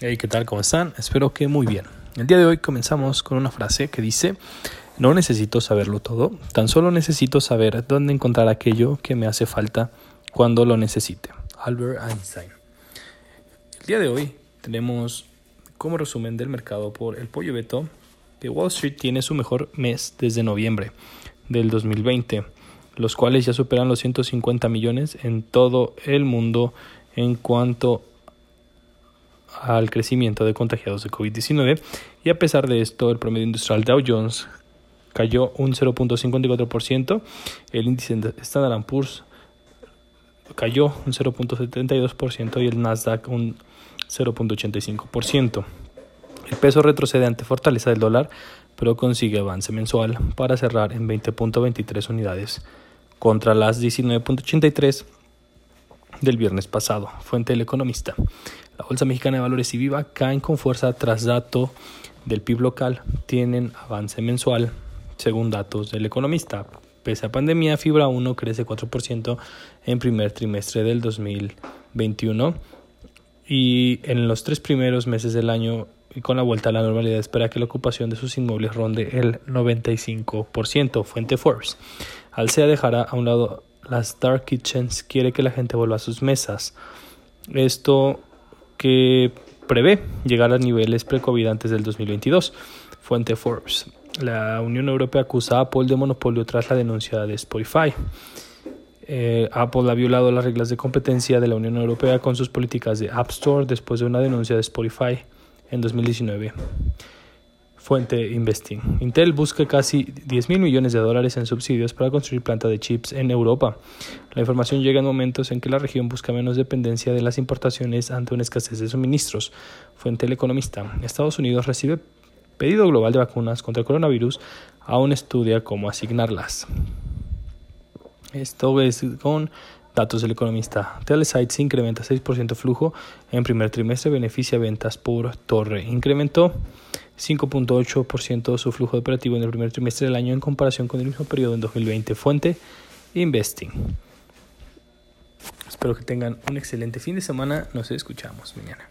Hey, ¿qué tal? ¿Cómo están? Espero que muy bien. El día de hoy comenzamos con una frase que dice, no necesito saberlo todo, tan solo necesito saber dónde encontrar aquello que me hace falta cuando lo necesite. Albert Einstein. El día de hoy tenemos como resumen del mercado por el pollo Beto que Wall Street tiene su mejor mes desde noviembre del 2020, los cuales ya superan los 150 millones en todo el mundo en cuanto al crecimiento de contagiados de COVID-19 y a pesar de esto el promedio industrial Dow Jones cayó un 0.54%, el índice Standard Poor's cayó un 0.72% y el Nasdaq un 0.85%. El peso retrocede ante fortaleza del dólar, pero consigue avance mensual para cerrar en 20.23 unidades contra las 19.83 del viernes pasado, fuente del economista. La Bolsa Mexicana de Valores y Viva caen con fuerza tras dato del PIB local, tienen avance mensual según datos del economista. Pese a pandemia, Fibra 1 crece 4% en primer trimestre del 2021 y en los tres primeros meses del año y con la vuelta a la normalidad espera que la ocupación de sus inmuebles ronde el 95%, fuente Forbes. Alsea dejará a un lado las dark kitchens, quiere que la gente vuelva a sus mesas. Esto que prevé llegar a niveles pre-COVID antes del 2022. Fuente Forbes. La Unión Europea acusa a Apple de monopolio tras la denuncia de Spotify. Eh, Apple ha violado las reglas de competencia de la Unión Europea con sus políticas de App Store después de una denuncia de Spotify en 2019. Fuente Investing. Intel busca casi 10 mil millones de dólares en subsidios para construir planta de chips en Europa. La información llega en momentos en que la región busca menos dependencia de las importaciones ante una escasez de suministros. Fuente El Economista. Estados Unidos recibe pedido global de vacunas contra el coronavirus, aún estudia cómo asignarlas. Esto es con datos del economista. Telesites incrementa 6% flujo en primer trimestre, beneficia ventas por torre. Incrementó 5.8% su flujo operativo en el primer trimestre del año en comparación con el mismo periodo en 2020. Fuente Investing. Espero que tengan un excelente fin de semana. Nos escuchamos mañana.